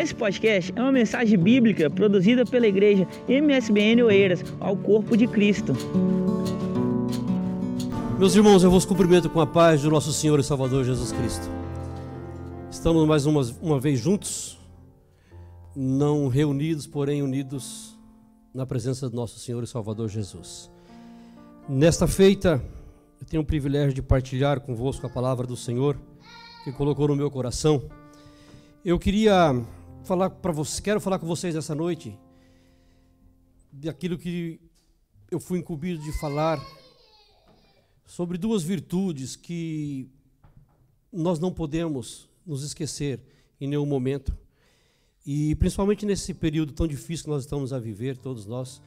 Esse podcast é uma mensagem bíblica produzida pela igreja MSBN Oeiras ao corpo de Cristo. Meus irmãos, eu vos cumprimento com a paz do nosso Senhor e Salvador Jesus Cristo. Estamos mais uma, uma vez juntos, não reunidos, porém unidos na presença do nosso Senhor e Salvador Jesus. Nesta feita, eu tenho o privilégio de partilhar convosco a palavra do Senhor que colocou no meu coração. Eu queria falar para vocês, quero falar com vocês essa noite daquilo que eu fui incumbido de falar sobre duas virtudes que nós não podemos nos esquecer em nenhum momento. E principalmente nesse período tão difícil que nós estamos a viver, todos nós,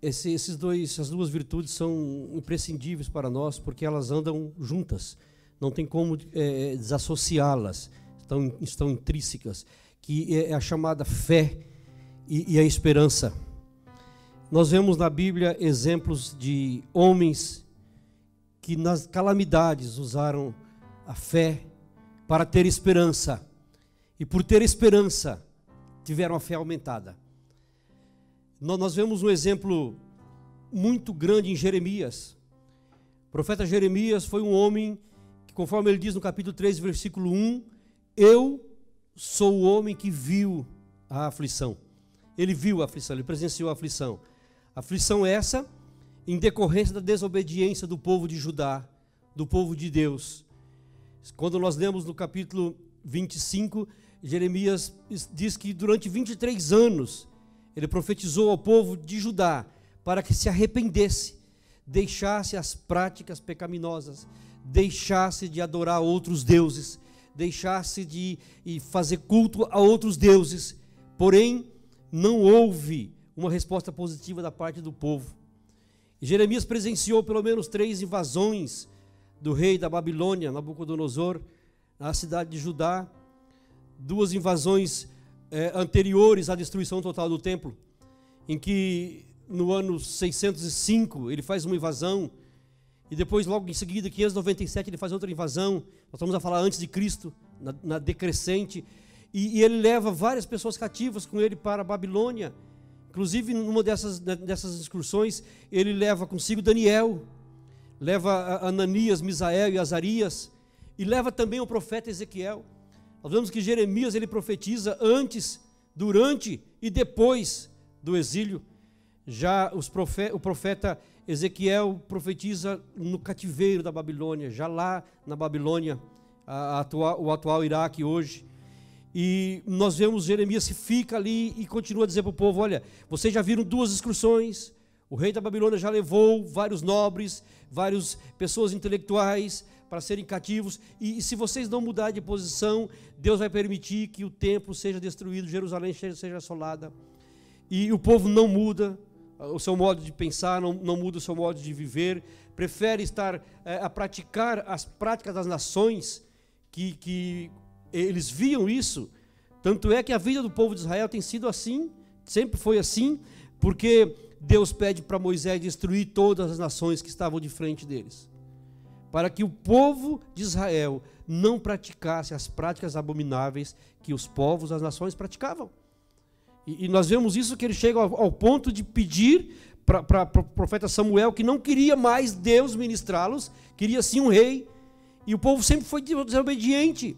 esse, esses dois, essas duas virtudes são imprescindíveis para nós porque elas andam juntas. Não tem como é, desassociá-las estão, estão intrínsecas, que é a chamada fé e, e a esperança. Nós vemos na Bíblia exemplos de homens que nas calamidades usaram a fé para ter esperança. E por ter esperança, tiveram a fé aumentada. Nós vemos um exemplo muito grande em Jeremias. O profeta Jeremias foi um homem que, conforme ele diz no capítulo 3, versículo 1, eu sou o homem que viu a aflição. Ele viu a aflição, ele presenciou a aflição. Aflição essa em decorrência da desobediência do povo de Judá, do povo de Deus. Quando nós lemos no capítulo 25, Jeremias diz que durante 23 anos ele profetizou ao povo de Judá para que se arrependesse, deixasse as práticas pecaminosas, deixasse de adorar outros deuses deixasse de fazer culto a outros deuses, porém não houve uma resposta positiva da parte do povo. E Jeremias presenciou pelo menos três invasões do rei da Babilônia, Nabucodonosor, na cidade de Judá, duas invasões é, anteriores à destruição total do templo, em que no ano 605 ele faz uma invasão e depois, logo em seguida, 597, ele faz outra invasão. Nós estamos a falar antes de Cristo, na, na decrescente. E, e, ele leva várias pessoas cativas com ele para a Babilônia. Inclusive, numa dessas, dessas excursões, ele leva consigo Daniel, leva Ananias, Misael e Azarias, e leva também o profeta Ezequiel. Nós vemos que Jeremias ele profetiza antes, durante e depois do exílio. Já profeta, o profeta Ezequiel profetiza no cativeiro da Babilônia, já lá na Babilônia, a atual, o atual Iraque hoje. E nós vemos Jeremias se fica ali e continua a dizer para o povo: olha, vocês já viram duas excursões, o rei da Babilônia já levou vários nobres, várias pessoas intelectuais para serem cativos, e, e se vocês não mudarem de posição, Deus vai permitir que o templo seja destruído, Jerusalém seja assolada. E o povo não muda, o seu modo de pensar, não, não muda o seu modo de viver, prefere estar é, a praticar as práticas das nações que, que eles viam isso. Tanto é que a vida do povo de Israel tem sido assim, sempre foi assim, porque Deus pede para Moisés destruir todas as nações que estavam de frente deles, para que o povo de Israel não praticasse as práticas abomináveis que os povos, as nações praticavam. E, e nós vemos isso que ele chega ao, ao ponto de pedir para o profeta Samuel que não queria mais Deus ministrá-los, queria sim um rei. E o povo sempre foi desobediente.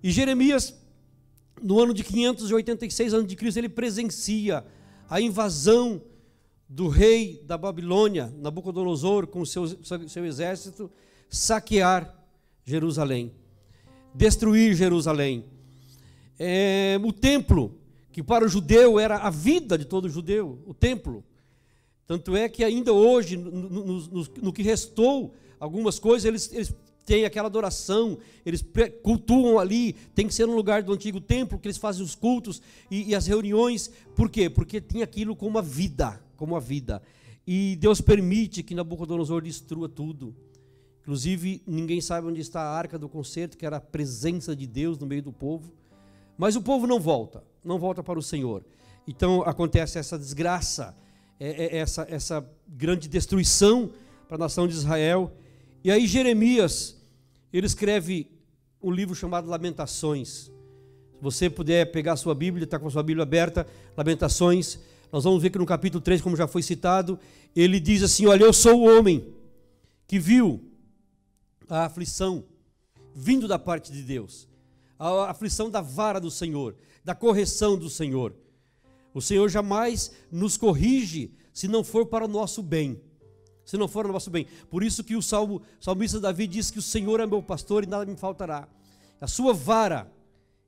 E Jeremias, no ano de 586 a.C., ele presencia a invasão do rei da Babilônia, Nabucodonosor, com seu, seu exército, saquear Jerusalém, destruir Jerusalém. É, o templo que para o judeu era a vida de todo judeu, o templo. Tanto é que ainda hoje, no, no, no, no que restou, algumas coisas, eles, eles têm aquela adoração, eles cultuam ali, tem que ser um lugar do antigo templo, que eles fazem os cultos e, e as reuniões. Por quê? Porque tinha aquilo como a vida, como a vida. E Deus permite que Nabucodonosor destrua tudo. Inclusive, ninguém sabe onde está a arca do concerto, que era a presença de Deus no meio do povo. Mas o povo não volta não volta para o Senhor. Então acontece essa desgraça, é, é, essa, essa grande destruição para a nação de Israel. E aí Jeremias, ele escreve um livro chamado Lamentações. Se você puder pegar a sua Bíblia, está com a sua Bíblia aberta, Lamentações, nós vamos ver que no capítulo 3, como já foi citado, ele diz assim: Olha, eu sou o homem que viu a aflição vindo da parte de Deus, a aflição da vara do Senhor, da correção do Senhor. O Senhor jamais nos corrige se não for para o nosso bem. Se não for para o nosso bem. Por isso que o salmo, salmista Davi diz que o Senhor é meu pastor e nada me faltará. A sua vara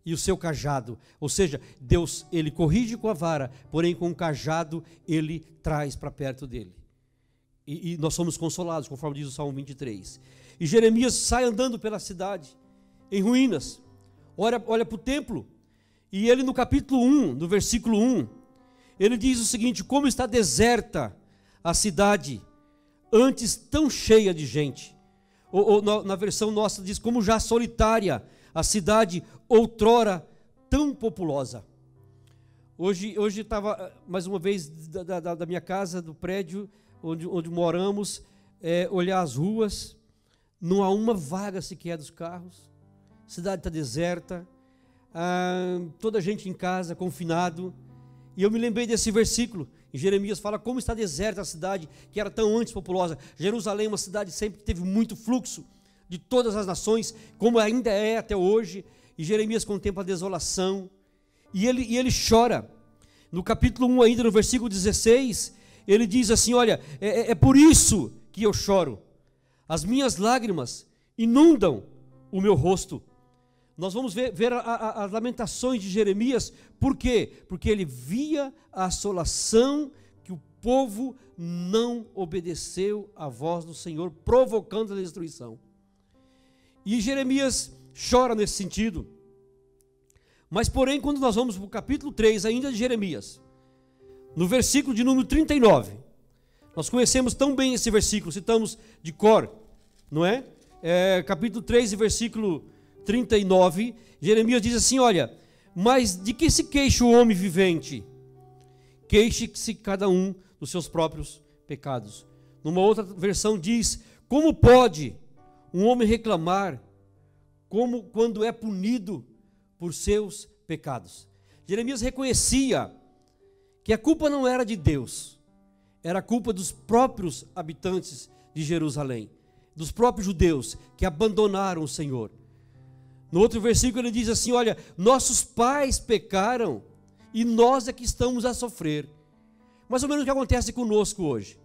e o seu cajado. Ou seja, Deus, ele corrige com a vara, porém com o cajado ele traz para perto dele. E, e, nós somos consolados, conforme diz o Salmo 23. E Jeremias sai andando pela cidade, em ruínas, olha, olha para o templo, e ele no capítulo 1, no versículo 1, ele diz o seguinte: Como está deserta a cidade, antes tão cheia de gente. Ou, ou na versão nossa diz: Como já solitária a cidade outrora tão populosa. Hoje hoje estava mais uma vez da, da, da, minha casa, do prédio onde, onde moramos, é, olhar as ruas, não há uma vaga sequer dos carros, cidade está deserta, ah, toda a gente em casa, confinado. E eu me lembrei desse versículo. Em Jeremias fala como está deserta a cidade que era tão antes populosa. Jerusalém, é uma cidade sempre que teve muito fluxo de todas as nações, como ainda é até hoje. E Jeremias contempla a desolação. E ele, e ele chora. No capítulo 1, ainda no versículo 16, ele diz assim: Olha, é, é, é por isso que eu choro. As minhas lágrimas inundam o meu rosto. Nós vamos ver, ver a, a, as lamentações de Jeremias, por quê? Porque ele via a assolação que o povo não obedeceu à voz do Senhor, provocando a destruição. E Jeremias chora nesse sentido. Mas, porém, quando nós vamos para o capítulo 3, ainda de Jeremias, no versículo de número 39, nós conhecemos tão bem esse versículo, citamos de cor, não é? é capítulo 3, versículo 39, Jeremias diz assim: Olha, mas de que se queixa o homem vivente? Queixe-se cada um dos seus próprios pecados. Numa outra versão diz: Como pode um homem reclamar como quando é punido por seus pecados. Jeremias reconhecia que a culpa não era de Deus, era a culpa dos próprios habitantes de Jerusalém, dos próprios judeus que abandonaram o Senhor. No outro versículo ele diz assim: Olha, nossos pais pecaram e nós é que estamos a sofrer. Mais ou menos o que acontece conosco hoje.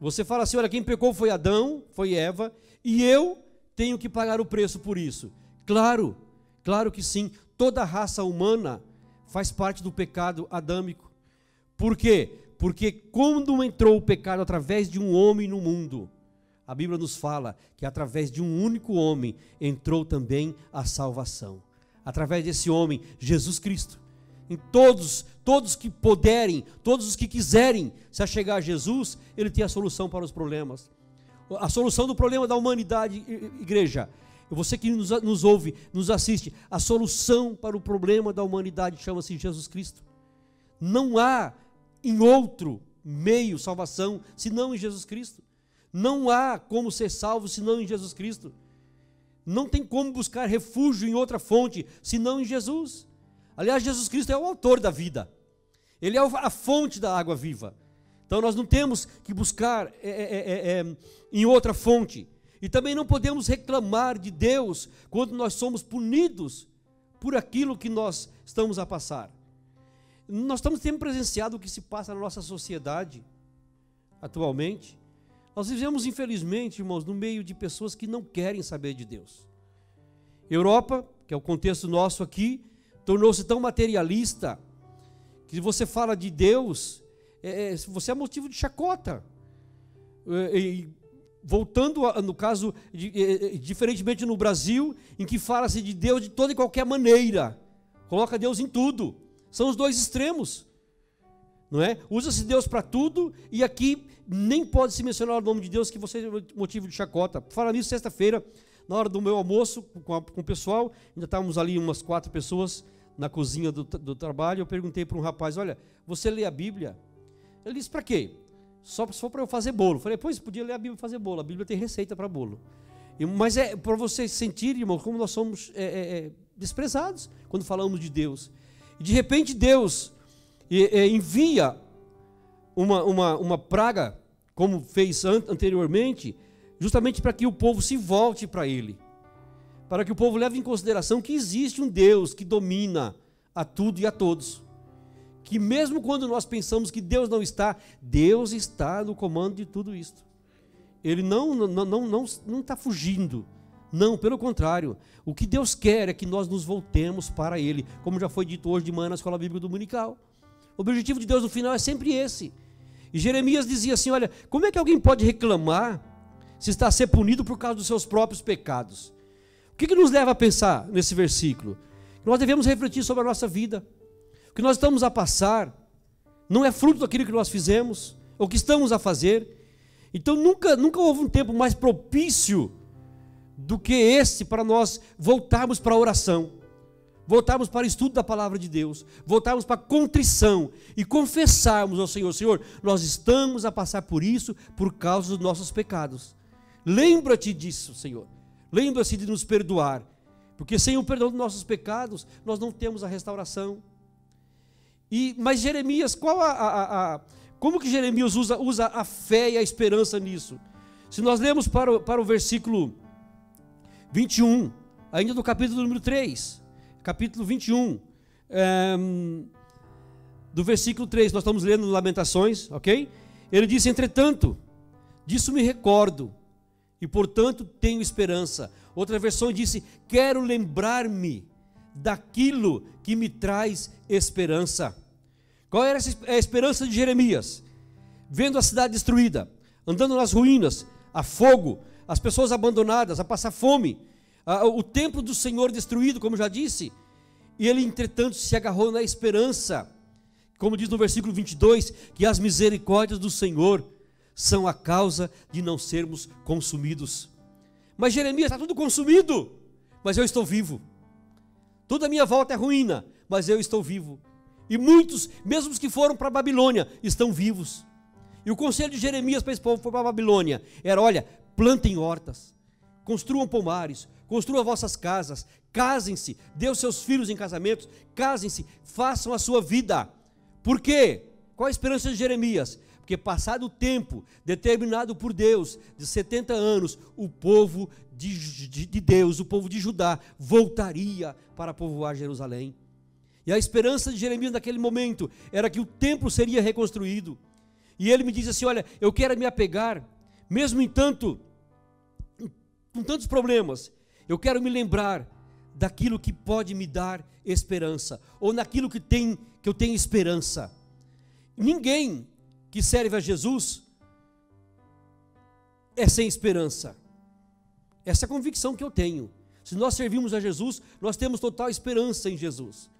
Você fala assim: Olha, quem pecou foi Adão, foi Eva, e eu tenho que pagar o preço por isso. Claro, claro que sim. Toda a raça humana faz parte do pecado adâmico. Por quê? Porque quando entrou o pecado através de um homem no mundo, a Bíblia nos fala que através de um único homem entrou também a salvação. Através desse homem, Jesus Cristo. Em todos, todos que puderem, todos os que quiserem se achegar a Jesus, ele tem a solução para os problemas a solução do problema da humanidade, igreja. Você que nos, nos ouve, nos assiste, a solução para o problema da humanidade chama-se Jesus Cristo. Não há em outro meio salvação senão em Jesus Cristo. Não há como ser salvo senão em Jesus Cristo. Não tem como buscar refúgio em outra fonte senão em Jesus. Aliás, Jesus Cristo é o autor da vida. Ele é a fonte da água viva. Então nós não temos que buscar é, é, é, é, em outra fonte. E também não podemos reclamar de Deus quando nós somos punidos por aquilo que nós estamos a passar. Nós estamos tendo presenciado o que se passa na nossa sociedade atualmente. Nós vivemos, infelizmente, irmãos, no meio de pessoas que não querem saber de Deus. Europa, que é o contexto nosso aqui, tornou-se tão materialista que você fala de Deus, é, é, você é motivo de chacota. É, voltando a, no caso, de, é, diferentemente no Brasil, em que fala-se de Deus de toda e qualquer maneira, coloca Deus em tudo. São os dois extremos. Não é? Usa-se Deus para tudo e aqui nem pode se mencionar o nome de Deus que você é motivo de chacota. Fala nisso sexta-feira, na hora do meu almoço com, a, com o pessoal, ainda estávamos ali umas quatro pessoas na cozinha do, do trabalho. Eu perguntei para um rapaz: Olha, você lê a Bíblia? Ele disse: para quê? Só for para eu fazer bolo. falei: pois, podia ler a Bíblia e fazer bolo. A Bíblia tem receita para bolo. E, mas é para vocês sentirem, irmão, como nós somos é, é, é, desprezados quando falamos de Deus. E de repente Deus envia uma, uma, uma praga, como fez anteriormente, justamente para que o povo se volte para Ele. Para que o povo leve em consideração que existe um Deus que domina a tudo e a todos. Que mesmo quando nós pensamos que Deus não está, Deus está no comando de tudo isto. Ele não não não não não está fugindo. Não, pelo contrário. O que Deus quer é que nós nos voltemos para Ele, como já foi dito hoje de manhã na escola bíblica dominical. O objetivo de Deus no final é sempre esse. E Jeremias dizia assim: Olha, como é que alguém pode reclamar se está a ser punido por causa dos seus próprios pecados? O que, que nos leva a pensar nesse versículo? Nós devemos refletir sobre a nossa vida. O que nós estamos a passar não é fruto daquilo que nós fizemos, ou que estamos a fazer. Então nunca, nunca houve um tempo mais propício do que esse para nós voltarmos para a oração voltarmos para o estudo da palavra de Deus, voltarmos para a contrição e confessarmos ao Senhor: Senhor, nós estamos a passar por isso por causa dos nossos pecados. Lembra-te disso, Senhor. Lembra-se de nos perdoar, porque sem o perdão dos nossos pecados, nós não temos a restauração. E, mas Jeremias, qual a, a, a, como que Jeremias usa, usa a fé e a esperança nisso? Se nós lemos para o, para o versículo 21, ainda do capítulo número 3, capítulo 21, é, do versículo 3, nós estamos lendo Lamentações, ok? Ele disse: Entretanto, disso me recordo, e portanto tenho esperança. Outra versão disse: Quero lembrar-me daquilo que me traz esperança. Qual era a esperança de Jeremias? Vendo a cidade destruída, andando nas ruínas, a fogo, as pessoas abandonadas, a passar fome o templo do Senhor destruído, como já disse, e ele, entretanto, se agarrou na esperança, como diz no versículo 22, que as misericórdias do Senhor são a causa de não sermos consumidos. Mas Jeremias está tudo consumido, mas eu estou vivo. Toda a minha volta é ruína, mas eu estou vivo. E muitos, mesmo os que foram para a Babilônia, estão vivos. E o conselho de Jeremias para esse povo para a Babilônia era: olha, plantem hortas, construam pomares, construam vossas casas, casem-se, dê os seus filhos em casamentos, casem-se, façam a sua vida. Por quê? Qual a esperança de Jeremias? Porque passado o tempo determinado por Deus, de 70 anos, o povo de, de, de Deus, o povo de Judá, voltaria para povoar Jerusalém. E a esperança de Jeremias naquele momento era que o templo seria reconstruído. E ele me diz assim: Olha, eu quero me apegar, mesmo em tanto, com tantos problemas, eu quero me lembrar daquilo que pode me dar esperança, ou naquilo que, tem, que eu tenho esperança. Ninguém que serve a Jesus é sem esperança. Essa é a convicção que eu tenho. Se nós servimos a Jesus, nós temos total esperança em Jesus.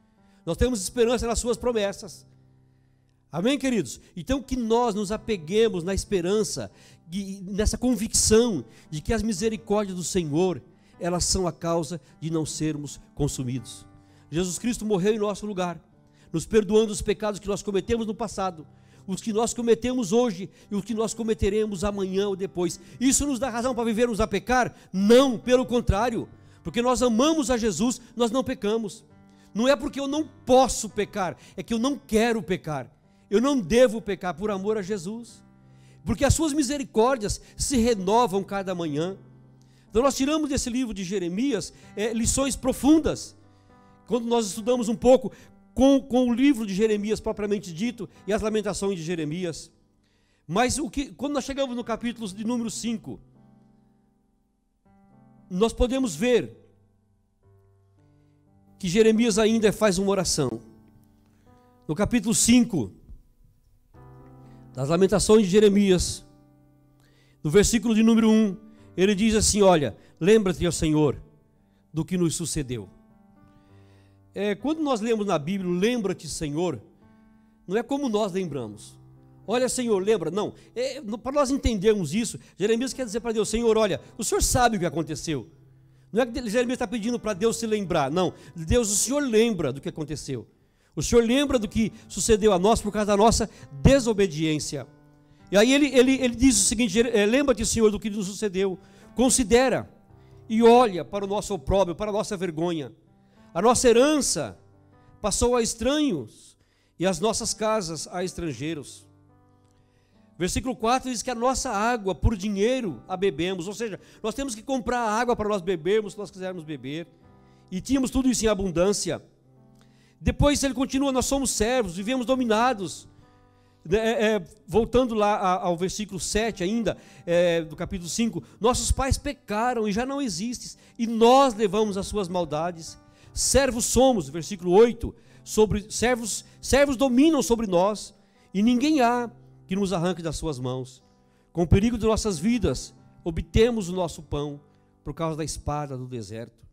Nós temos esperança nas suas promessas. Amém, queridos? Então que nós nos apeguemos na esperança, nessa convicção de que as misericórdias do Senhor, elas são a causa de não sermos consumidos. Jesus Cristo morreu em nosso lugar, nos perdoando os pecados que nós cometemos no passado, os que nós cometemos hoje e os que nós cometeremos amanhã ou depois. Isso nos dá razão para vivermos a pecar? Não, pelo contrário, porque nós amamos a Jesus, nós não pecamos. Não é porque eu não posso pecar, é que eu não quero pecar. Eu não devo pecar por amor a Jesus, porque as suas misericórdias se renovam cada manhã. Então nós tiramos desse livro de Jeremias é, lições profundas. Quando nós estudamos um pouco com, com o livro de Jeremias propriamente dito e as lamentações de Jeremias. Mas o que, quando nós chegamos no capítulo de número 5, nós podemos ver que Jeremias ainda faz uma oração. No capítulo 5, das Lamentações de Jeremias, no versículo de número 1, ele diz assim: Olha, lembra-te, ó Senhor, do que nos sucedeu. É, quando nós lemos na Bíblia, lembra-te, Senhor, não é como nós lembramos. Olha, Senhor, lembra? Não. É, para nós entendermos isso, Jeremias quer dizer para Deus: Senhor, olha, o Senhor sabe o que aconteceu. Não é que Jeremias está pedindo para Deus se lembrar. Não. Deus, o Senhor lembra do que aconteceu. O Senhor lembra do que sucedeu a nós por causa da nossa desobediência. E aí ele, ele, ele diz o seguinte: é, lembra-te, Senhor, do que nos sucedeu, considera e olha para o nosso opróbrio, para a nossa vergonha. A nossa herança passou a estranhos e as nossas casas a estrangeiros. Versículo 4 diz que a nossa água por dinheiro a bebemos, ou seja, nós temos que comprar água para nós bebermos se nós quisermos beber. E tínhamos tudo isso em abundância. Depois ele continua: nós somos servos, vivemos dominados. É, é, voltando lá ao versículo 7 ainda, é, do capítulo 5, nossos pais pecaram e já não existem, e nós levamos as suas maldades. Servos somos, versículo 8, sobre servos, servos dominam sobre nós, e ninguém há que nos arranque das suas mãos. Com o perigo de nossas vidas, obtemos o nosso pão por causa da espada do deserto.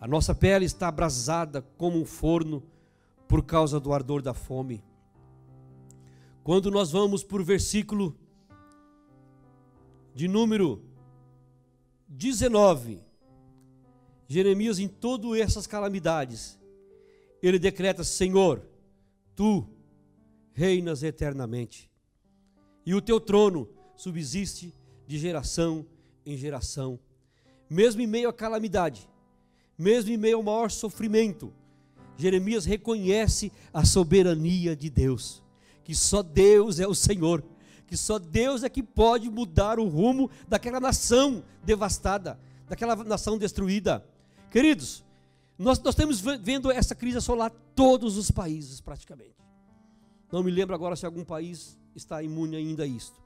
A nossa pele está abrasada como um forno por causa do ardor da fome. Quando nós vamos por versículo de número 19, Jeremias, em todas essas calamidades, ele decreta: Senhor, tu reinas eternamente e o teu trono subsiste de geração em geração. Mesmo em meio à calamidade, mesmo em meio ao maior sofrimento, Jeremias reconhece a soberania de Deus, que só Deus é o Senhor, que só Deus é que pode mudar o rumo daquela nação devastada, daquela nação destruída. Queridos, nós, nós estamos vendo essa crise assolar todos os países praticamente. Não me lembro agora se algum país está imune ainda a isto.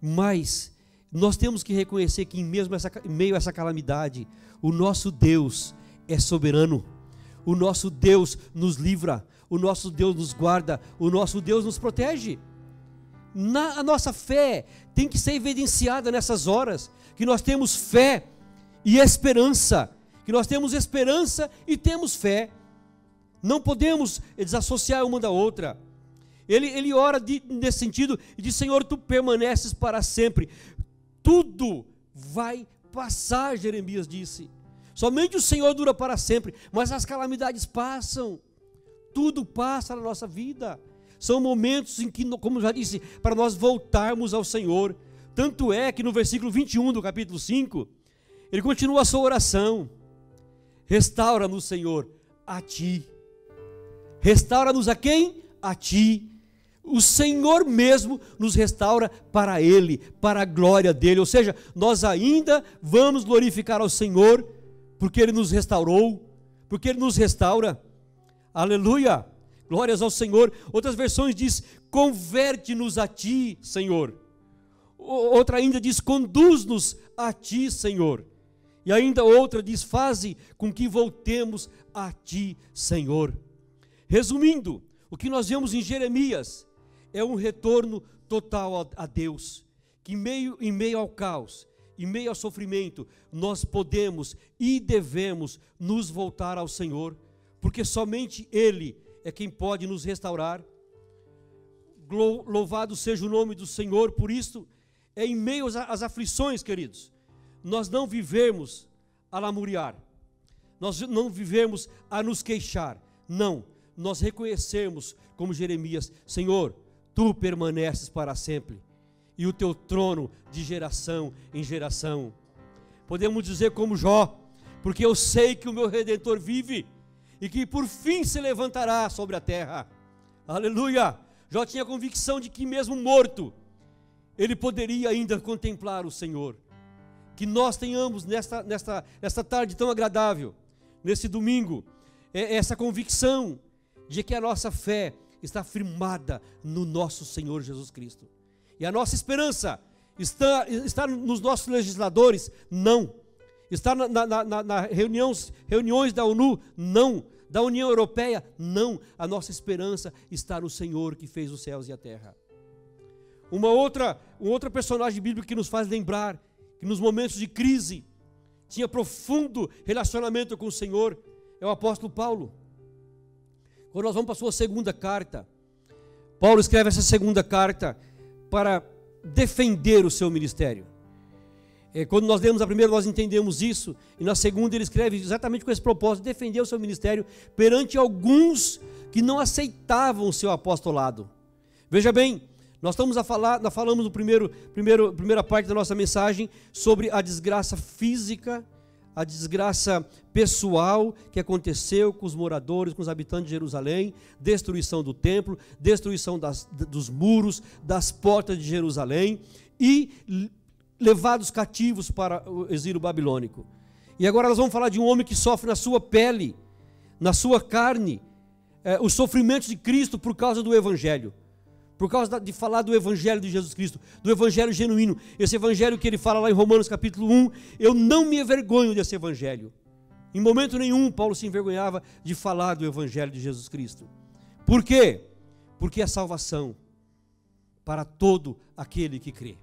Mas nós temos que reconhecer que, mesmo essa, em meio a essa calamidade, o nosso Deus é soberano. O nosso Deus nos livra, o nosso Deus nos guarda, o nosso Deus nos protege. Na, a nossa fé tem que ser evidenciada nessas horas, que nós temos fé e esperança, que nós temos esperança e temos fé. Não podemos desassociar uma da outra. Ele, ele ora de, nesse sentido e diz: Senhor, tu permaneces para sempre. Tudo vai passar, Jeremias disse. Somente o Senhor dura para sempre, mas as calamidades passam. Tudo passa na nossa vida. São momentos em que, como já disse, para nós voltarmos ao Senhor. Tanto é que no versículo 21 do capítulo 5, ele continua a sua oração: Restaura-nos, Senhor, a ti. Restaura-nos a quem? A ti o Senhor mesmo nos restaura para Ele, para a glória dele. Ou seja, nós ainda vamos glorificar ao Senhor, porque Ele nos restaurou, porque Ele nos restaura. Aleluia! Glórias ao Senhor. Outras versões diz: converte-nos a Ti, Senhor. Outra ainda diz: conduz-nos a Ti, Senhor. E ainda outra diz: faze com que voltemos a Ti, Senhor. Resumindo, o que nós vemos em Jeremias é um retorno total a, Deus, que meio, em meio ao caos, em meio ao sofrimento, nós podemos e devemos nos voltar ao Senhor, porque somente Ele é quem pode nos restaurar. Louvado seja o nome do Senhor por isto. É em meio às aflições, queridos, nós não vivemos a lamuriar, nós não vivemos a nos queixar, não, nós reconhecemos, como Jeremias, Senhor, tu permaneces para sempre, e o teu trono de geração em geração. Podemos dizer como Jó, porque eu sei que o meu redentor vive e que por fim se levantará sobre a terra. Aleluia! Jó tinha convicção de que mesmo morto, ele poderia ainda contemplar o Senhor. Que nós tenhamos nesta, nesta, nesta tarde tão agradável, nesse domingo, é, essa convicção de que a nossa fé está firmada no nosso Senhor Jesus Cristo. E a nossa esperança está, está nos nossos legisladores? Não. Está na, na, na, na reuniões, reuniões da ONU? Não. Da União Europeia? Não. A nossa esperança está no Senhor que fez os céus e a terra. Uma outra, um outro personagem bíblico que nos faz lembrar que nos momentos de crise tinha profundo relacionamento com o Senhor é o apóstolo Paulo. Quando nós vamos para a sua segunda carta, Paulo escreve essa segunda carta para defender o seu ministério. É, quando nós lemos a primeira, nós entendemos isso, e na segunda ele escreve exatamente com esse propósito: defender o seu ministério perante alguns que não aceitavam o seu apostolado. Veja bem, nós estamos a falar, nós falamos no primeiro, primeiro, primeira parte da nossa mensagem sobre a desgraça física, a desgraça pessoal que aconteceu com os moradores, com os habitantes de Jerusalém, destruição do templo, destruição das, dos muros, das portas de Jerusalém e levados cativos para o exílio babilônico. E agora nós vamos falar de um homem que sofre na sua pele, na sua carne, é, os sofrimentos de Cristo por causa do Evangelho por causa de falar do Evangelho de Jesus Cristo, do Evangelho genuíno, esse Evangelho que ele fala lá em Romanos capítulo 1, eu não me envergonho desse Evangelho. Em momento nenhum Paulo se envergonhava de falar do Evangelho de Jesus Cristo. Por quê? Porque é salvação para todo aquele que crê.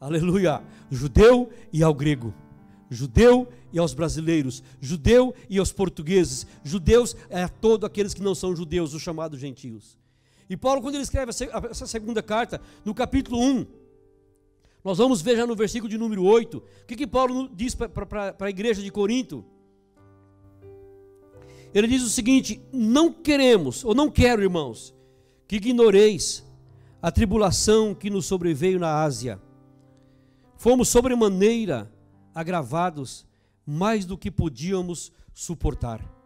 Aleluia! Judeu e ao grego, judeu e aos brasileiros, judeu e aos portugueses, judeus é a todos aqueles que não são judeus, os chamados gentios. E Paulo, quando ele escreve essa segunda carta, no capítulo 1, nós vamos ver já no versículo de número 8, o que, que Paulo diz para a igreja de Corinto? Ele diz o seguinte: Não queremos, ou não quero, irmãos, que ignoreis a tribulação que nos sobreveio na Ásia. Fomos sobremaneira agravados, mais do que podíamos suportar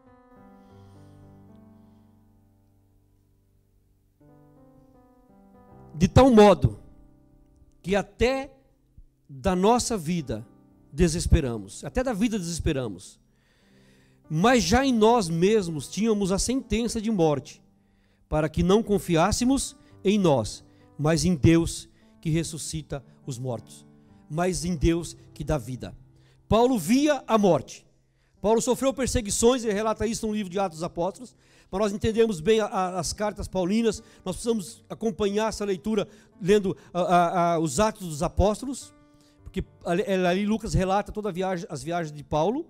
de tal modo que até da nossa vida desesperamos, até da vida desesperamos. Mas já em nós mesmos tínhamos a sentença de morte, para que não confiássemos em nós, mas em Deus que ressuscita os mortos, mas em Deus que dá vida. Paulo via a morte. Paulo sofreu perseguições, ele relata isso no livro de Atos dos Apóstolos. Para nós entendermos bem a, a, as cartas paulinas, nós precisamos acompanhar essa leitura lendo a, os Atos dos Apóstolos, porque ali, ali Lucas relata todas viagem, as viagens de Paulo.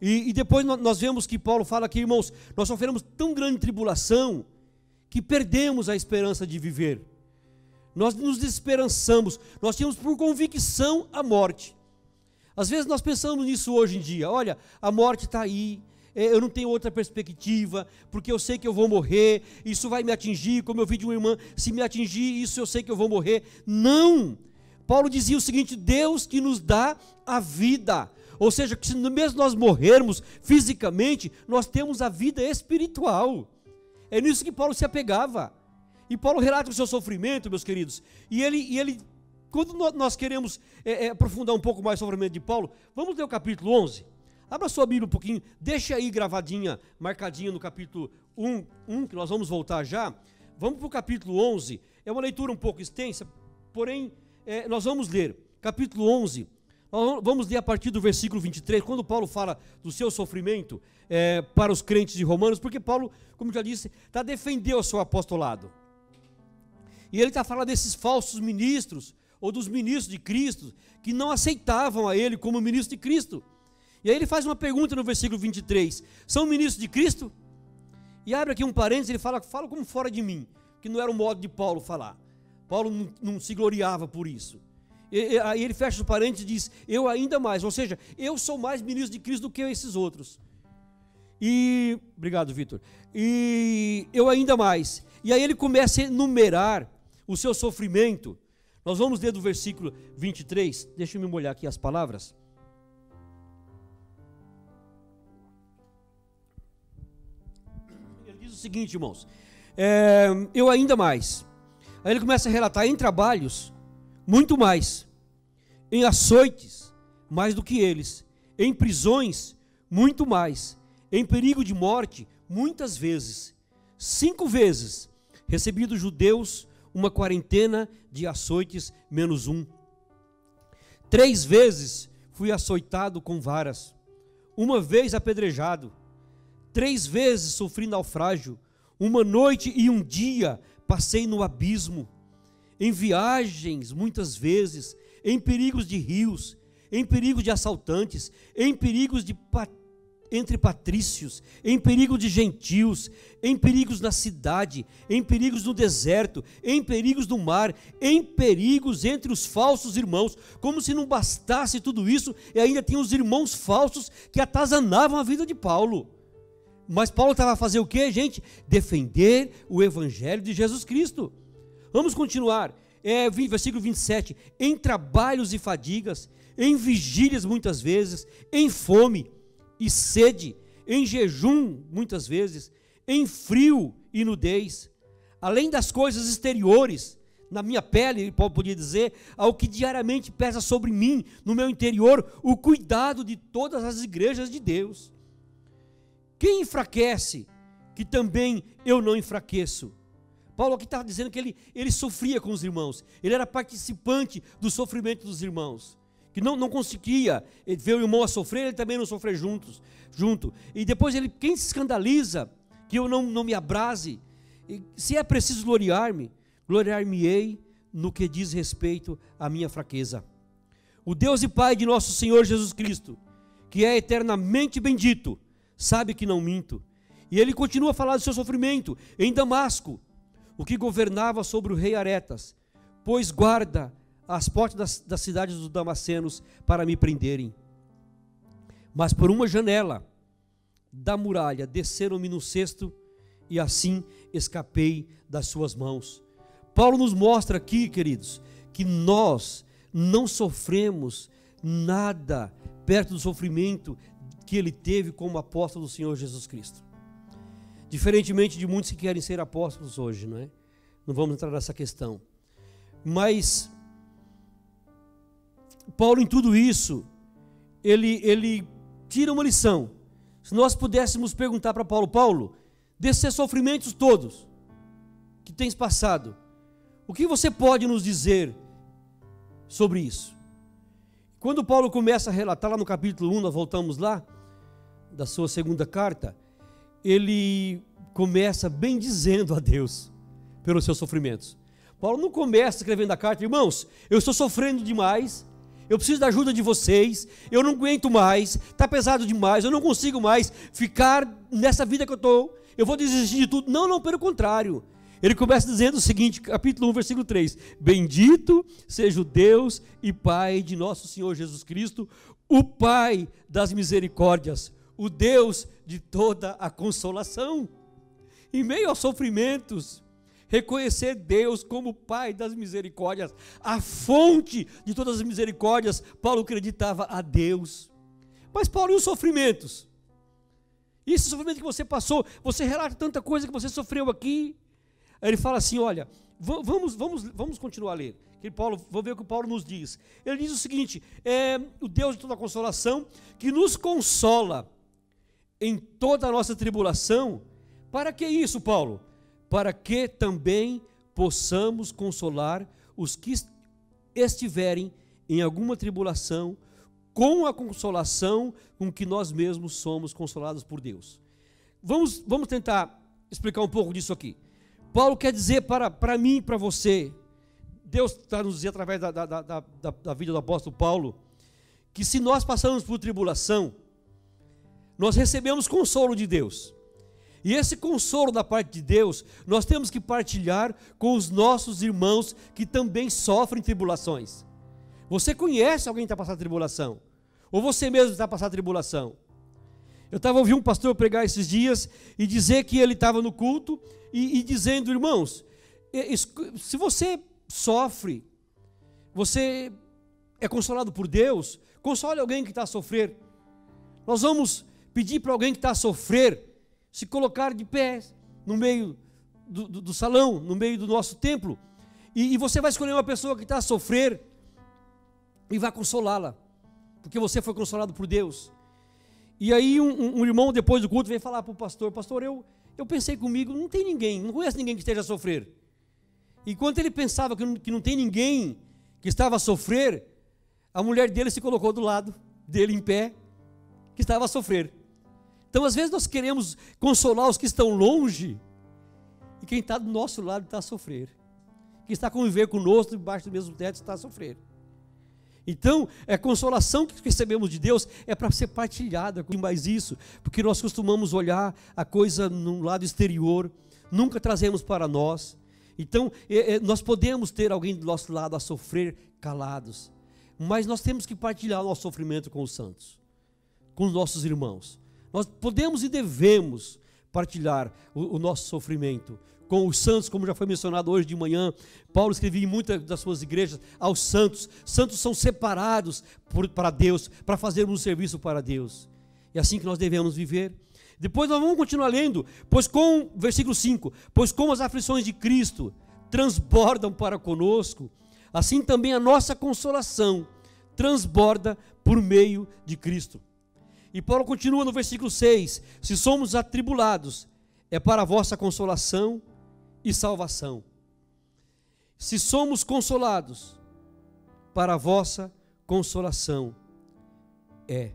E, e depois nós vemos que Paulo fala que, irmãos, nós sofremos tão grande tribulação que perdemos a esperança de viver. Nós nos desesperançamos, nós tínhamos por convicção a morte. Às vezes nós pensamos nisso hoje em dia. Olha, a morte está aí, é, eu não tenho outra perspectiva, porque eu sei que eu vou morrer, isso vai me atingir, como eu vi de uma irmã, se me atingir, isso eu sei que eu vou morrer. Não! Paulo dizia o seguinte: Deus que nos dá a vida. Ou seja, que se mesmo nós morrermos fisicamente, nós temos a vida espiritual. É nisso que Paulo se apegava. E Paulo relata o seu sofrimento, meus queridos. E ele, e ele quando nós queremos é, é, aprofundar um pouco mais o sofrimento de Paulo, vamos ler o capítulo 11. Abra sua Bíblia um pouquinho, deixa aí gravadinha, marcadinha no capítulo 1, 1 que nós vamos voltar já. Vamos para o capítulo 11. É uma leitura um pouco extensa, porém, é, nós vamos ler. Capítulo 11, vamos ler a partir do versículo 23, quando Paulo fala do seu sofrimento é, para os crentes de Romanos, porque Paulo, como já disse, está defendendo o seu apostolado. E ele está falando desses falsos ministros, ou dos ministros de Cristo, que não aceitavam a ele como ministro de Cristo. E aí ele faz uma pergunta no versículo 23: São ministros de Cristo? E abre aqui um parênteses, ele fala, fala como fora de mim, que não era o modo de Paulo falar. Paulo não, não se gloriava por isso. E, aí ele fecha os parênteses e diz: Eu ainda mais, ou seja, eu sou mais ministro de Cristo do que esses outros. E, obrigado, Vitor. E eu ainda mais. E aí ele começa a enumerar o seu sofrimento. Nós vamos ler do versículo 23, deixa eu me molhar aqui as palavras. seguinte, irmãos. É, eu ainda mais. Aí ele começa a relatar em trabalhos, muito mais. Em açoites, mais do que eles. Em prisões, muito mais. Em perigo de morte, muitas vezes. Cinco vezes recebi dos judeus uma quarentena de açoites menos um. Três vezes fui açoitado com varas. Uma vez apedrejado Três vezes sofri naufrágio, uma noite e um dia passei no abismo. Em viagens, muitas vezes, em perigos de rios, em perigos de assaltantes, em perigos de entre patrícios, em perigo de gentios, em perigos na cidade, em perigos no deserto, em perigos no mar, em perigos entre os falsos irmãos, como se não bastasse tudo isso, e ainda tinha os irmãos falsos que atazanavam a vida de Paulo. Mas Paulo estava a fazer o que, gente? Defender o evangelho de Jesus Cristo. Vamos continuar. é, versículo 27, em trabalhos e fadigas, em vigílias muitas vezes, em fome e sede, em jejum muitas vezes, em frio e nudez, além das coisas exteriores, na minha pele, Paulo podia dizer, ao que diariamente pesa sobre mim, no meu interior, o cuidado de todas as igrejas de Deus. Quem enfraquece, que também eu não enfraqueço. Paulo aqui estava dizendo que ele, ele sofria com os irmãos, ele era participante do sofrimento dos irmãos, que não, não conseguia ver o irmão a sofrer, ele também não sofrer juntos, junto. E depois ele, quem se escandaliza que eu não, não me abrase, se é preciso gloriar-me, gloriar-me-ei no que diz respeito à minha fraqueza. O Deus e Pai de nosso Senhor Jesus Cristo, que é eternamente bendito, sabe que não minto. E ele continua a falar do seu sofrimento em Damasco, o que governava sobre o rei Aretas, pois guarda as portas das, das cidades dos Damascenos para me prenderem. Mas por uma janela da muralha desceram-me no cesto e assim escapei das suas mãos. Paulo nos mostra aqui, queridos, que nós não sofremos nada perto do sofrimento que ele teve como apóstolo do Senhor Jesus Cristo. Diferentemente de muitos que querem ser apóstolos hoje, não é? Não vamos entrar nessa questão. Mas Paulo em tudo isso, ele ele tira uma lição. Se nós pudéssemos perguntar para Paulo, Paulo, desses sofrimentos todos que tens passado, o que você pode nos dizer sobre isso? Quando Paulo começa a relatar lá no capítulo 1, nós voltamos lá, da sua segunda carta, ele começa bem dizendo a Deus pelos seus sofrimentos. Paulo não começa escrevendo a carta, irmãos, eu estou sofrendo demais, eu preciso da ajuda de vocês, eu não aguento mais, está pesado demais, eu não consigo mais ficar nessa vida que eu estou, eu vou desistir de tudo. Não, não, pelo contrário. Ele começa dizendo o seguinte, capítulo 1, versículo 3: Bendito seja o Deus e Pai de nosso Senhor Jesus Cristo, o Pai das misericórdias, o Deus de toda a consolação. Em meio aos sofrimentos, reconhecer Deus como Pai das misericórdias, a fonte de todas as misericórdias, Paulo acreditava a Deus. Mas Paulo e os sofrimentos? E esse sofrimento que você passou, você relata tanta coisa que você sofreu aqui, ele fala assim: olha, vamos, vamos, vamos continuar a ler. Que Paulo, vou ver o que Paulo nos diz. Ele diz o seguinte: é o Deus de toda consolação, que nos consola em toda a nossa tribulação. Para que isso, Paulo? Para que também possamos consolar os que estiverem em alguma tribulação, com a consolação com que nós mesmos somos consolados por Deus. Vamos, vamos tentar explicar um pouco disso aqui. Paulo quer dizer para, para mim para você, Deus está nos dizendo através da, da, da, da, da vida do apóstolo Paulo, que se nós passamos por tribulação, nós recebemos consolo de Deus. E esse consolo da parte de Deus, nós temos que partilhar com os nossos irmãos que também sofrem tribulações. Você conhece alguém que está passando tribulação? Ou você mesmo está passando tribulação? Eu estava ouvindo um pastor pregar esses dias e dizer que ele estava no culto e, e dizendo, irmãos, se você sofre, você é consolado por Deus, console alguém que está a sofrer. Nós vamos pedir para alguém que está a sofrer se colocar de pé no meio do, do, do salão, no meio do nosso templo, e, e você vai escolher uma pessoa que está a sofrer e vai consolá-la, porque você foi consolado por Deus. E aí um, um irmão depois do culto veio falar para o pastor, pastor, eu, eu pensei comigo, não tem ninguém, não conheço ninguém que esteja a sofrer. Enquanto ele pensava que não, que não tem ninguém que estava a sofrer, a mulher dele se colocou do lado dele em pé, que estava a sofrer. Então, às vezes, nós queremos consolar os que estão longe, e quem está do nosso lado está a sofrer. Quem está a conviver conosco debaixo do mesmo teto está a sofrer. Então, a consolação que recebemos de Deus é para ser partilhada com mais isso, porque nós costumamos olhar a coisa no lado exterior, nunca trazemos para nós. Então, é, é, nós podemos ter alguém do nosso lado a sofrer calados, mas nós temos que partilhar o nosso sofrimento com os santos, com os nossos irmãos. Nós podemos e devemos partilhar o, o nosso sofrimento com os santos, como já foi mencionado hoje de manhã. Paulo escrevia em muitas das suas igrejas aos santos. Santos são separados por, para Deus, para fazermos um serviço para Deus. É assim que nós devemos viver. Depois nós vamos continuar lendo, pois com, versículo 5: Pois como as aflições de Cristo transbordam para conosco, assim também a nossa consolação transborda por meio de Cristo. E Paulo continua no versículo 6: Se somos atribulados, é para a vossa consolação e salvação. Se somos consolados, para a vossa consolação é,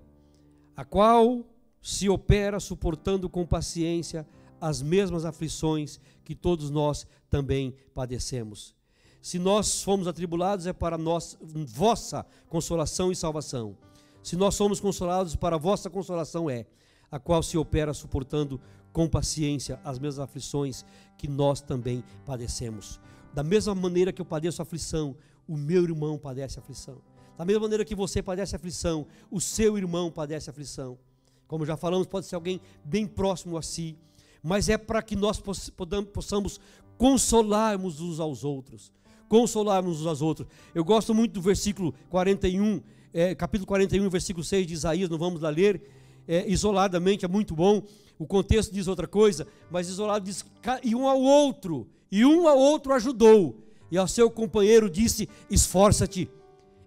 a qual se opera suportando com paciência as mesmas aflições que todos nós também padecemos. Se nós fomos atribulados, é para nós, vossa consolação e salvação. Se nós somos consolados, para vossa consolação é, a qual se opera suportando com paciência as mesmas aflições que nós também padecemos. Da mesma maneira que eu padeço aflição, o meu irmão padece aflição. Da mesma maneira que você padece aflição, o seu irmão padece aflição. Como já falamos, pode ser alguém bem próximo a si, mas é para que nós possamos consolarmos uns aos outros. Consolarmos uns aos outros. Eu gosto muito do versículo 41, é, capítulo 41, versículo 6 de Isaías, não vamos lá ler, é, isoladamente, é muito bom o contexto diz outra coisa, mas isolado diz, e um ao outro, e um ao outro ajudou, e ao seu companheiro disse: esforça-te.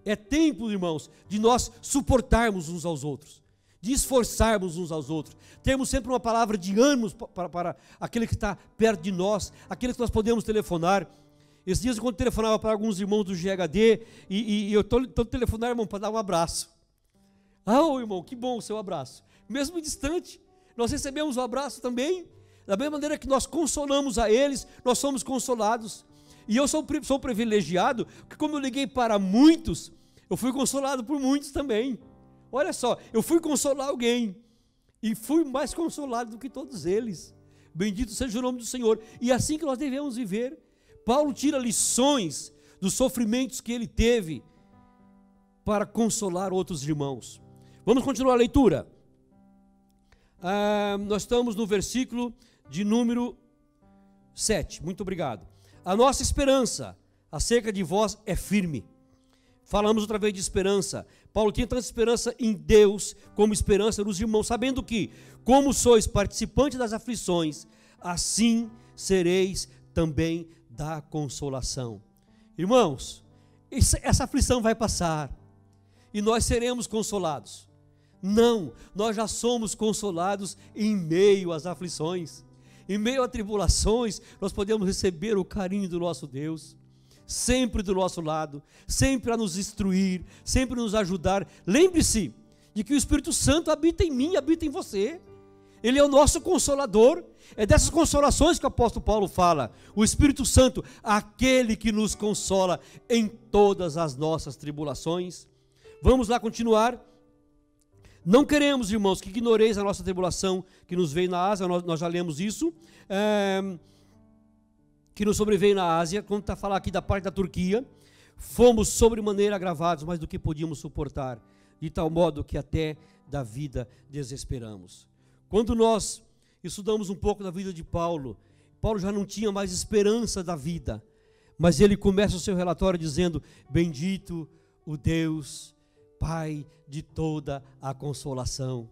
É tempo, irmãos, de nós suportarmos uns aos outros, de esforçarmos uns aos outros, termos sempre uma palavra de ânimo para, para aquele que está perto de nós, aquele que nós podemos telefonar. Esses dias, quando telefonava para alguns irmãos do GHD, e, e, eu estou telefonando, irmão, para dar um abraço. Ah, irmão, que bom o seu abraço. Mesmo distante, nós recebemos o abraço também. Da mesma maneira que nós consolamos a eles, nós somos consolados. E eu sou, sou privilegiado, porque como eu liguei para muitos, eu fui consolado por muitos também. Olha só, eu fui consolar alguém. E fui mais consolado do que todos eles. Bendito seja o nome do Senhor. E é assim que nós devemos viver. Paulo tira lições dos sofrimentos que ele teve para consolar outros irmãos. Vamos continuar a leitura. Ah, nós estamos no versículo de número 7. Muito obrigado. A nossa esperança acerca de vós é firme. Falamos outra vez de esperança. Paulo tinha tanta esperança em Deus como esperança nos irmãos, sabendo que, como sois participantes das aflições, assim sereis também da consolação. Irmãos, essa aflição vai passar e nós seremos consolados. Não, nós já somos consolados em meio às aflições, em meio a tribulações, nós podemos receber o carinho do nosso Deus, sempre do nosso lado, sempre a nos instruir, sempre nos ajudar. Lembre-se de que o Espírito Santo habita em mim, habita em você. Ele é o nosso consolador. É dessas consolações que o apóstolo Paulo fala. O Espírito Santo, aquele que nos consola em todas as nossas tribulações. Vamos lá continuar. Não queremos, irmãos, que ignoreis a nossa tribulação que nos veio na Ásia, nós, nós já lemos isso, é, que nos sobreveio na Ásia, quando está falando aqui da parte da Turquia, fomos sobremaneira agravados mais do que podíamos suportar, de tal modo que até da vida desesperamos. Quando nós estudamos um pouco da vida de Paulo, Paulo já não tinha mais esperança da vida, mas ele começa o seu relatório dizendo: Bendito o Deus Pai de toda a consolação,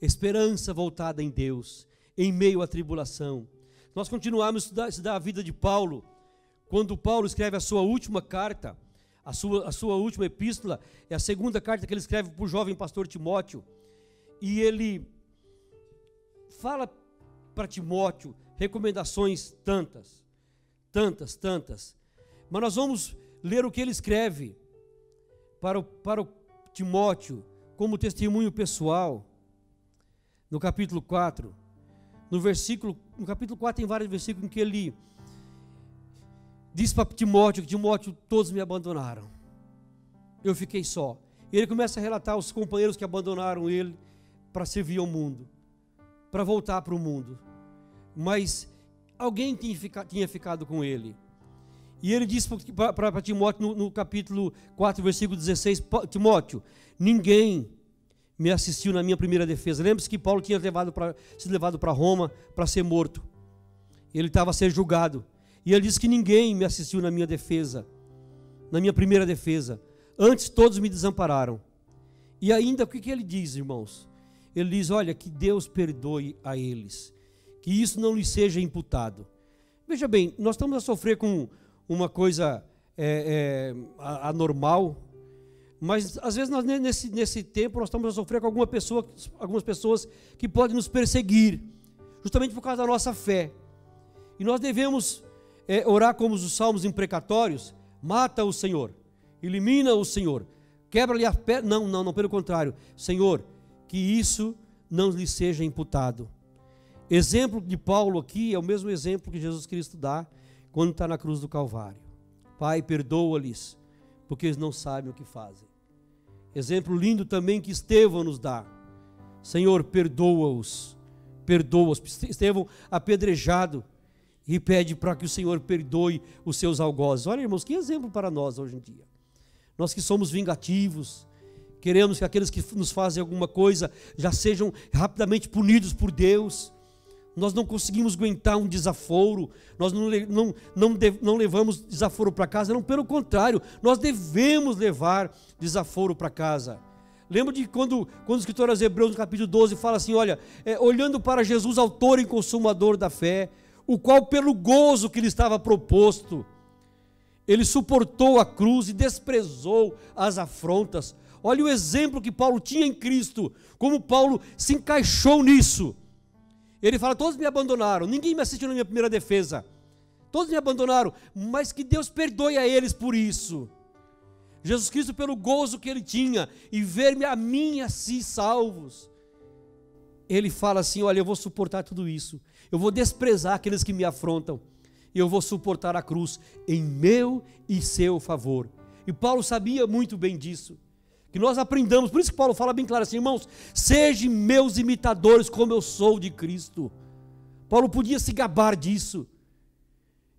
esperança voltada em Deus, em meio à tribulação. Nós continuamos a estudar, estudar a vida de Paulo, quando Paulo escreve a sua última carta, a sua, a sua última epístola, é a segunda carta que ele escreve para o jovem pastor Timóteo, e ele fala para Timóteo recomendações tantas, tantas, tantas, mas nós vamos ler o que ele escreve para o, para o Timóteo como testemunho pessoal, no capítulo 4, no versículo, no capítulo 4 tem vários versículos em que ele diz para Timóteo que Timóteo, todos me abandonaram. Eu fiquei só. E ele começa a relatar os companheiros que abandonaram ele para servir ao mundo, para voltar para o mundo. Mas alguém tinha, ficado com ele. E ele disse para Timóteo no, no, capítulo 4, versículo 16: Timóteo, ninguém me assistiu na minha primeira defesa. Lembre-se que Paulo tinha levado pra, sido levado para Roma para ser morto. Ele estava a ser julgado. E ele disse que ninguém me assistiu na minha defesa, na minha primeira defesa. Antes todos me desampararam. E ainda o que, que ele diz, irmãos? Ele diz: Olha, que Deus perdoe a eles, que isso não lhes seja imputado. Veja bem, nós estamos a sofrer com uma coisa é, é, anormal, mas às vezes nós, nesse, nesse tempo nós estamos a sofrer com alguma pessoa, algumas pessoas que podem nos perseguir, justamente por causa da nossa fé. E nós devemos é, orar como os salmos imprecatórios: mata o Senhor, elimina o Senhor, quebra-lhe a pé. Não, não, não, pelo contrário, Senhor, que isso não lhe seja imputado. Exemplo de Paulo aqui é o mesmo exemplo que Jesus Cristo dá quando está na cruz do Calvário. Pai, perdoa-lhes, porque eles não sabem o que fazem. Exemplo lindo também que Estevão nos dá. Senhor, perdoa-os, perdoa-os. Estevão apedrejado e pede para que o Senhor perdoe os seus algozes. Olha, irmãos, que exemplo para nós hoje em dia. Nós que somos vingativos, queremos que aqueles que nos fazem alguma coisa já sejam rapidamente punidos por Deus nós não conseguimos aguentar um desaforo, nós não, não, não, não levamos desaforo para casa, não, pelo contrário, nós devemos levar desaforo para casa. Lembro de quando, quando o escritor aos Hebreus, no capítulo 12, fala assim: olha, é, olhando para Jesus, autor e consumador da fé, o qual, pelo gozo que lhe estava proposto, ele suportou a cruz e desprezou as afrontas. Olha o exemplo que Paulo tinha em Cristo, como Paulo se encaixou nisso. Ele fala: Todos me abandonaram, ninguém me assistiu na minha primeira defesa. Todos me abandonaram, mas que Deus perdoe a eles por isso. Jesus Cristo, pelo gozo que ele tinha e ver-me a mim assim salvos, ele fala assim: Olha, eu vou suportar tudo isso, eu vou desprezar aqueles que me afrontam, e eu vou suportar a cruz em meu e seu favor. E Paulo sabia muito bem disso que nós aprendamos. Por isso que Paulo fala bem claro assim, irmãos, sejam meus imitadores como eu sou de Cristo. Paulo podia se gabar disso.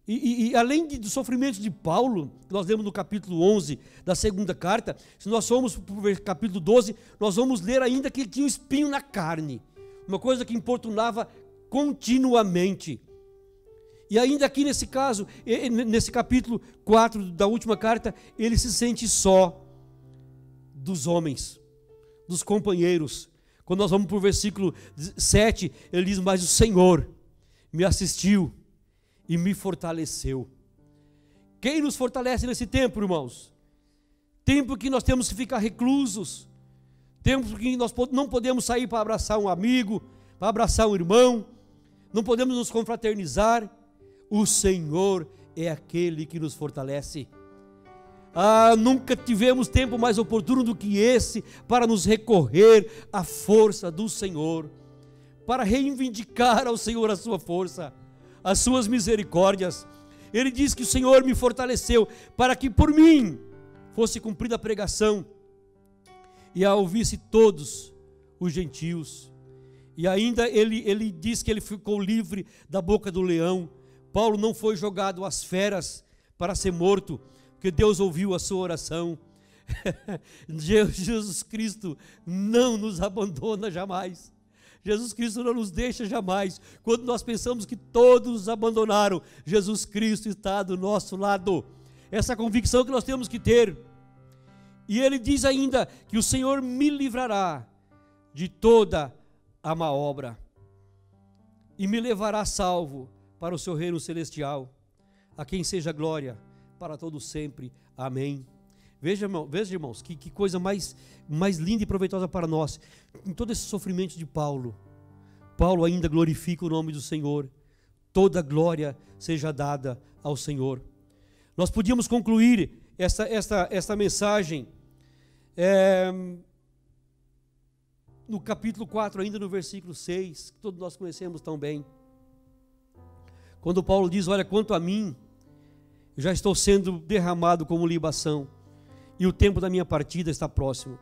E, e, e além de, do sofrimento de Paulo, que nós lemos no capítulo 11 da segunda carta, se nós formos para o capítulo 12, nós vamos ler ainda que ele tinha um espinho na carne, uma coisa que importunava continuamente. E ainda aqui nesse caso, nesse capítulo 4 da última carta, ele se sente só dos homens, dos companheiros. Quando nós vamos para o versículo 7, ele diz: Mas o Senhor me assistiu e me fortaleceu. Quem nos fortalece nesse tempo, irmãos? Tempo que nós temos que ficar reclusos, tempo que nós não podemos sair para abraçar um amigo, para abraçar um irmão, não podemos nos confraternizar. O Senhor é aquele que nos fortalece. Ah, nunca tivemos tempo mais oportuno do que esse para nos recorrer à força do Senhor, para reivindicar ao Senhor a sua força, as suas misericórdias. Ele diz que o Senhor me fortaleceu para que por mim fosse cumprida a pregação e a ouvisse todos os gentios. E ainda ele, ele diz que ele ficou livre da boca do leão. Paulo não foi jogado às feras para ser morto, porque Deus ouviu a sua oração. Jesus Cristo não nos abandona jamais. Jesus Cristo não nos deixa jamais. Quando nós pensamos que todos nos abandonaram, Jesus Cristo está do nosso lado. Essa convicção que nós temos que ter. E ele diz ainda que o Senhor me livrará de toda a má obra e me levará salvo para o seu reino celestial. A quem seja glória para todo sempre. Amém. Veja, irmão, veja irmãos, que, que coisa mais, mais linda e proveitosa para nós. Em todo esse sofrimento de Paulo, Paulo ainda glorifica o nome do Senhor. Toda glória seja dada ao Senhor. Nós podíamos concluir esta, esta, esta mensagem é, no capítulo 4, ainda no versículo 6, que todos nós conhecemos tão bem. Quando Paulo diz: Olha, quanto a mim, já estou sendo derramado como libação, e o tempo da minha partida está próximo.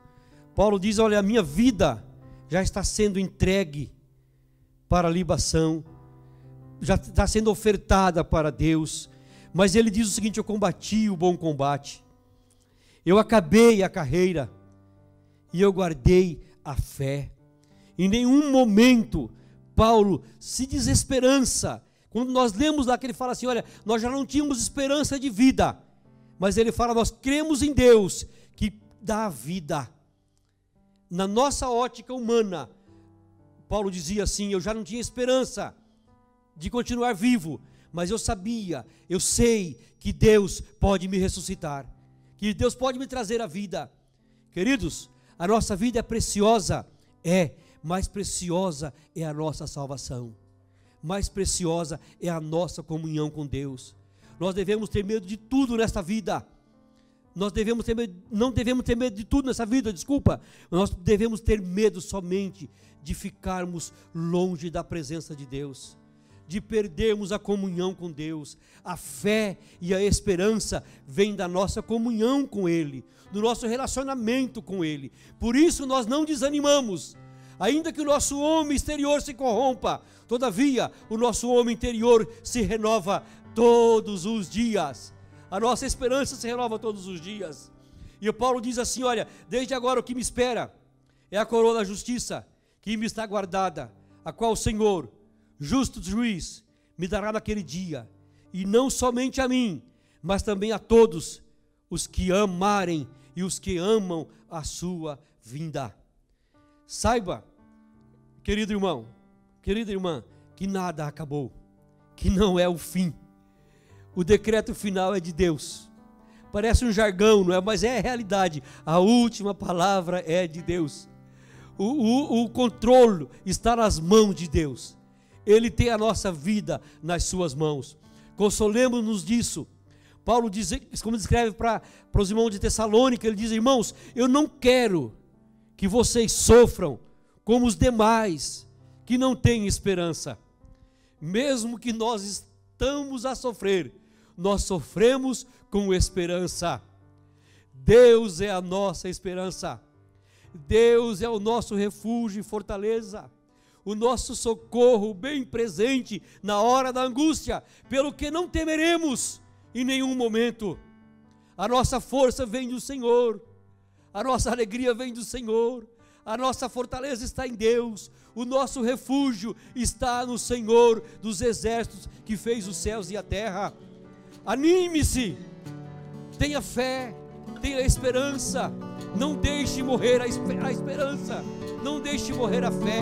Paulo diz: Olha, a minha vida já está sendo entregue para a libação, já está sendo ofertada para Deus. Mas ele diz o seguinte: Eu combati o bom combate, eu acabei a carreira, e eu guardei a fé. Em nenhum momento Paulo se desesperança Quando nós lemos lá que ele fala assim: olha, nós já não tínhamos esperança de vida, mas ele fala: nós cremos em Deus que dá vida. Na nossa ótica humana, Paulo dizia assim: eu já não tinha esperança de continuar vivo, mas eu sabia, eu sei que Deus pode me ressuscitar, que Deus pode me trazer a vida. Queridos, a nossa vida é preciosa, é, mais preciosa é a nossa salvação mais preciosa é a nossa comunhão com Deus. Nós devemos ter medo de tudo nesta vida. Nós devemos ter medo, não devemos ter medo de tudo nessa vida, desculpa. Nós devemos ter medo somente de ficarmos longe da presença de Deus, de perdermos a comunhão com Deus. A fé e a esperança vêm da nossa comunhão com Ele, do nosso relacionamento com Ele. Por isso nós não desanimamos Ainda que o nosso homem exterior se corrompa, todavia o nosso homem interior se renova todos os dias. A nossa esperança se renova todos os dias. E Paulo diz assim: Olha, desde agora o que me espera é a coroa da justiça que me está guardada, a qual o Senhor, justo juiz, me dará naquele dia, e não somente a mim, mas também a todos os que amarem e os que amam a sua vinda. Saiba, querido irmão, querida irmã, que nada acabou, que não é o fim. O decreto final é de Deus. Parece um jargão, não é? Mas é a realidade. A última palavra é de Deus. O, o, o controle está nas mãos de Deus. Ele tem a nossa vida nas suas mãos. Consolemos-nos disso. Paulo diz, como descreve para os irmãos de Tessalônica, ele diz: Irmãos, eu não quero que vocês sofram como os demais que não têm esperança. Mesmo que nós estamos a sofrer, nós sofremos com esperança. Deus é a nossa esperança. Deus é o nosso refúgio e fortaleza, o nosso socorro bem presente na hora da angústia, pelo que não temeremos em nenhum momento. A nossa força vem do Senhor a nossa alegria vem do Senhor, a nossa fortaleza está em Deus, o nosso refúgio está no Senhor dos exércitos que fez os céus e a terra. Anime-se, tenha fé, tenha esperança, não deixe morrer a, esperança, não deixe morrer a fé.